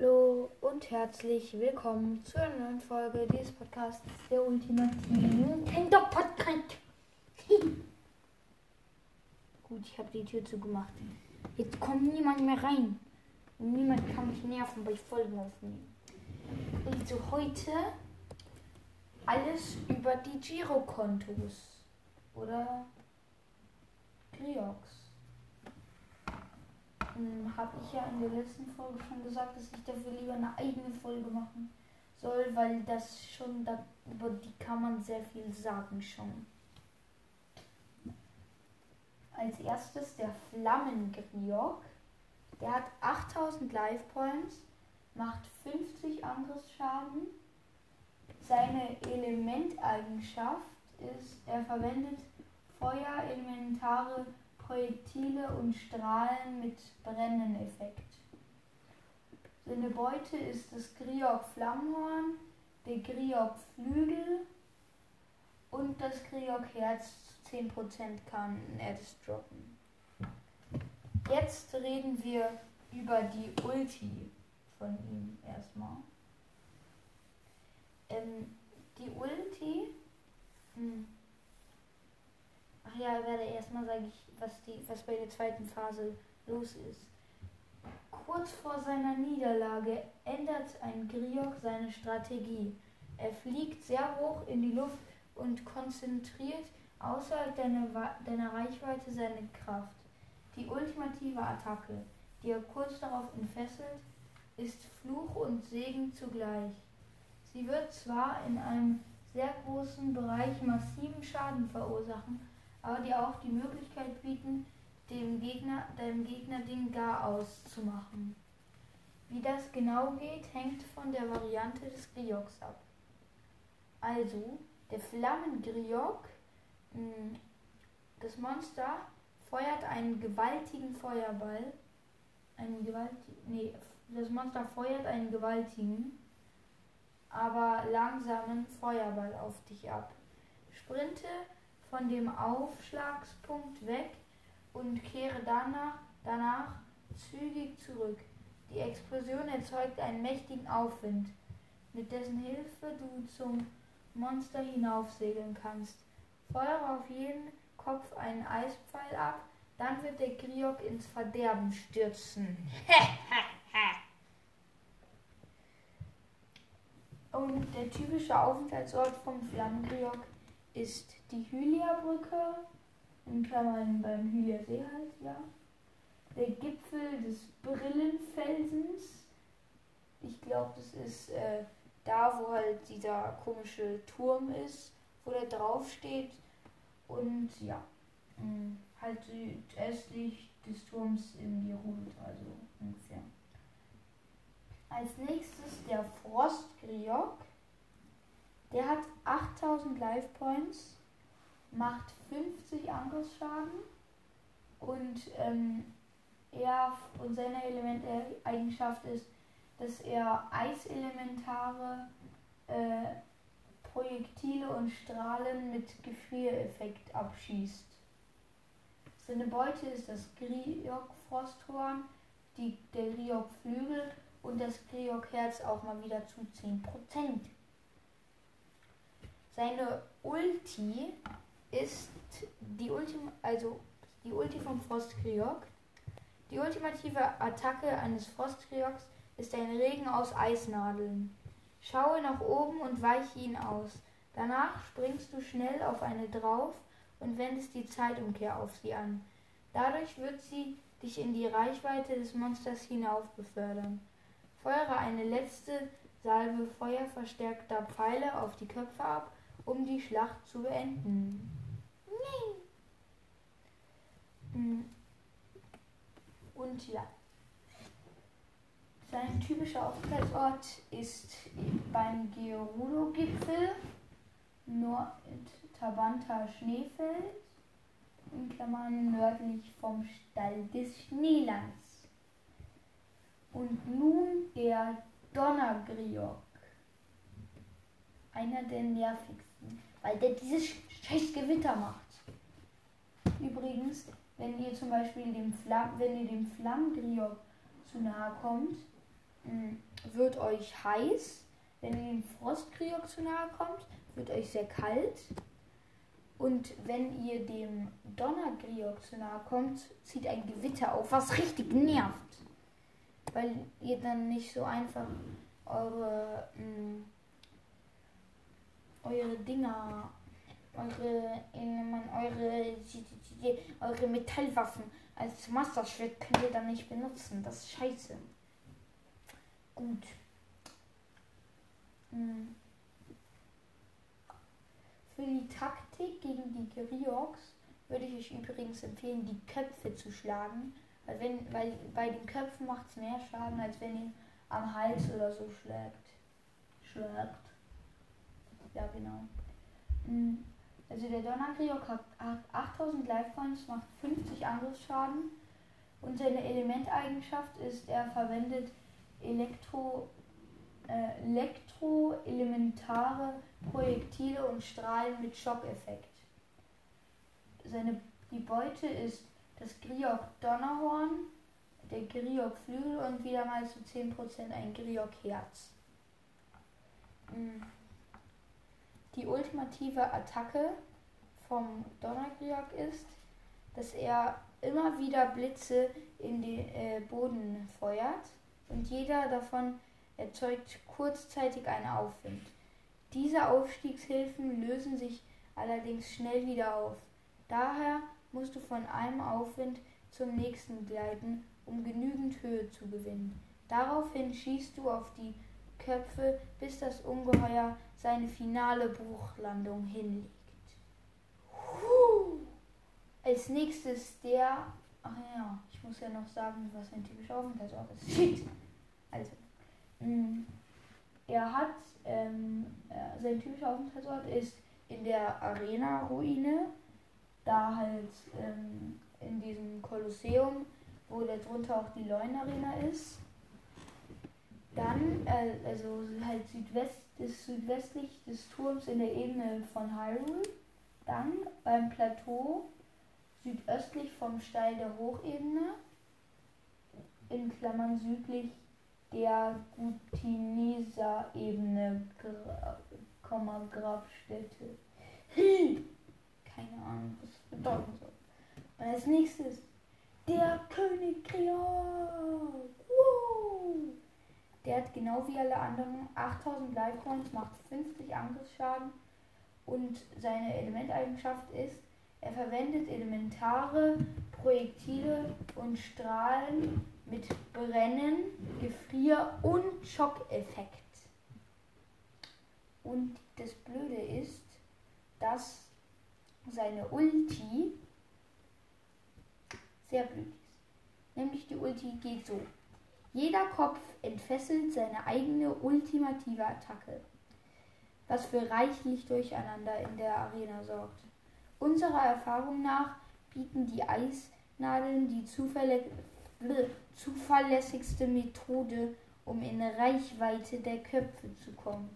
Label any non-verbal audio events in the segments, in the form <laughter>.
Hallo und herzlich willkommen zu einer neuen Folge dieses Podcasts, der ultimativen Nintendo Podcast. <laughs> Gut, ich habe die Tür zugemacht. Jetzt kommt niemand mehr rein. Und niemand kann mich nerven bei Folgen aufnehmen. Also heute alles über die Girokontos oder Griox. Hm, Habe ich ja in der letzten Folge schon gesagt, dass ich dafür lieber eine eigene Folge machen soll, weil das schon, da, über die kann man sehr viel sagen schon. Als erstes der Flammengriok. Der hat 8000 Life Points, macht 50 Angriffsschaden. Seine Elementeigenschaft ist, er verwendet Feuerelementare Projektile und Strahlen mit Brenneneffekt. Seine Beute ist das Griok Flammhorn, der Griok Flügel und das Griok Herz. 10% kann er das droppen. Jetzt reden wir über die Ulti von ihm erstmal. Ähm, die Ulti. Hm. Ach ja, werde erstmal sage ich was, was bei der zweiten Phase los ist. Kurz vor seiner Niederlage ändert ein Griok seine Strategie. Er fliegt sehr hoch in die Luft und konzentriert außerhalb deiner, deiner Reichweite seine Kraft. Die ultimative Attacke, die er kurz darauf entfesselt, ist Fluch und Segen zugleich. Sie wird zwar in einem sehr großen Bereich massiven Schaden verursachen, aber die auch die Möglichkeit bieten, dem Gegner, deinem Gegner den Gar auszumachen. Wie das genau geht, hängt von der Variante des Grioks ab. Also, der Flammengriok, hm, das Monster, feuert einen gewaltigen Feuerball. Einen gewaltigen, nee, das Monster feuert einen gewaltigen, aber langsamen Feuerball auf dich ab. Sprinte von dem Aufschlagspunkt weg und kehre danach, danach zügig zurück. Die Explosion erzeugt einen mächtigen Aufwind, mit dessen Hilfe du zum Monster hinaufsegeln kannst. Feuere auf jeden Kopf einen Eispfeil ab, dann wird der Griok ins Verderben stürzen. <laughs> Und der typische Aufenthaltsort vom Flammengriok ist die Hylia-Brücke, in Klammern beim Hylia-See halt, ja. Der Gipfel des Brillenfelsens. Ich glaube, das ist äh, da, wo halt dieser komische Turm ist, wo der drauf steht. Und ja, mh, mm, halt südöstlich des Turms in Jerut, also ungefähr. Als nächstes der Frostgriok. Der hat 8000 Life Points, macht 50 Angriffsschaden und ähm, er und seine Elementeigenschaft ist, dass er Eiselementare, äh, Projektile und Strahlen mit Gefriereffekt abschießt. Seine Beute ist das Griok Frosthorn, die, der Griok Flügel und das Griok Herz auch mal wieder zu 10%. Seine Ulti ist die Ultim also die Ulti vom Frostkriok. Die ultimative Attacke eines Frostkriok's ist ein Regen aus Eisnadeln. Schaue nach oben und weiche ihn aus. Danach springst du schnell auf eine drauf und wendest die Zeitumkehr auf sie an. Dadurch wird sie dich in die Reichweite des Monsters hinauf befördern. Feuere eine letzte Salve feuerverstärkter Pfeile auf die Köpfe ab um die Schlacht zu beenden. Hm. Und ja. Sein typischer Aufenthaltsort ist beim Gerudo-Gipfel, Nord-Tabanta Schneefeld, in Klammern nördlich vom Stall des Schneelands. Und nun der Donnergriok. Einer der nervigsten weil der dieses scheiß Gewitter macht. Übrigens, wenn ihr zum Beispiel dem Flamm, wenn ihr dem Flammgriok zu nahe kommt, hm, wird euch heiß. Wenn ihr dem Frostkryok zu nahe kommt, wird euch sehr kalt. Und wenn ihr dem Donnergriok zu nahe kommt, zieht ein Gewitter auf, was richtig nervt. Weil ihr dann nicht so einfach eure, mh, mm, eure Dinger, eure, man, eure, eure Metallwaffen als Masterschwert könnt ihr dann nicht benutzen. Das ist scheiße. Gut. Hm. Für die Taktik gegen die Grioks würde ich euch übrigens empfehlen, die Köpfe zu schlagen. Weil, wenn, weil bei den Köpfen macht es mehr Schaden, als wenn ihr am Hals oder so schlägt. Schlägt. Ja, genau. Hm. Also der Donnergriok hat 8000 Life Points, macht 50 Angriffsschaden. Und seine Elementeigenschaft ist, er verwendet Elektro äh, elektroelementare Projektile und Strahlen mit Schockeffekt. Seine, die Beute ist das Griok Donnerhorn, der Griok Flügel und wieder mal zu 10% ein Griok Herz. Mm. Die ultimative Attacke vom Donnergriok ist, dass er immer wieder Blitze in den äh, Boden feuert und jeder davon erzeugt kurzzeitig einen Aufwind. Diese Aufstiegshilfen lösen sich allerdings schnell wieder auf. Daher musst du von einem Aufwind zum nächsten gleiten, um genügend Höhe zu gewinnen. Daraufhin schießt du auf die Köpfe, bis das Ungeheuer seine finale Bruchlandung hinlegt. Als nächstes der. Ach ja, ich muss ja noch sagen, was ein typischer Aufenthaltsort ist. <laughs> Shit! Also, Mm. Er hat, ähm, äh, sein typischer Aufenthaltsort ist in der Arena-Ruine, da halt ähm, in diesem Kolosseum, wo darunter auch die Leun-Arena ist. Dann, äh, also halt Südwest, ist südwestlich des Turms in der Ebene von Hyrule. Dann beim Plateau südöstlich vom Steil der Hochebene, in Klammern südlich der Gutineser-Ebene, Gra Grabstätte. <laughs> Keine Ahnung, was das bedeuten soll. Und als nächstes der König Kriok. Der hat genau wie alle anderen 8000 Life Points, macht 50 Angriffsschaden und seine Elementeigenschaft ist, er verwendet elementare Projektile und Strahlen mit Brennen, Gefrier und Schockeffekt. Und das Blöde ist, dass seine Ulti sehr blöd ist. Nämlich die Ulti geht so. Jeder Kopf entfesselt seine eigene ultimative Attacke, was für reichlich Durcheinander in der Arena sorgt. Unserer Erfahrung nach bieten die Eisnadeln die zuverlässigste Methode, um in Reichweite der Köpfe zu kommen.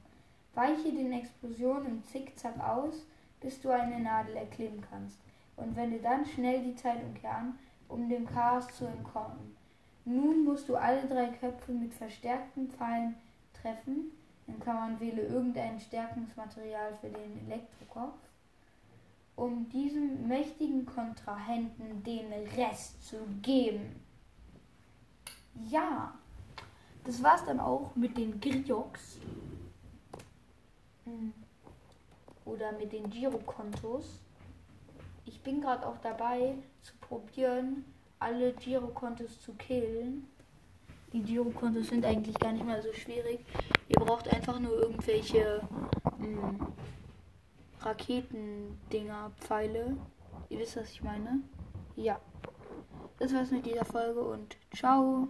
Weiche den Explosionen im Zickzack aus, bis du eine Nadel erklimmen kannst, und wende dann schnell die Zeitumkehr an, um dem Chaos zu entkommen. Nun musst du alle drei Köpfe mit verstärkten Pfeilen treffen, in Klammern wähle irgendein Stärkungsmaterial für den Elektrokopf, um diesem mächtigen Kontrahenten den Rest zu geben. Ja, das war's dann auch mit den Grioks. Hm. Oder mit den Girokontos. Ich bin gerade auch dabei zu probieren, alle Girokontos zu killen. Die Girokontos sind eigentlich gar nicht mal so schwierig. Ihr braucht einfach nur irgendwelche hm, Raketendinger, Pfeile. Ihr wisst, was ich meine? Ja. Das war's mit dieser Folge und ciao.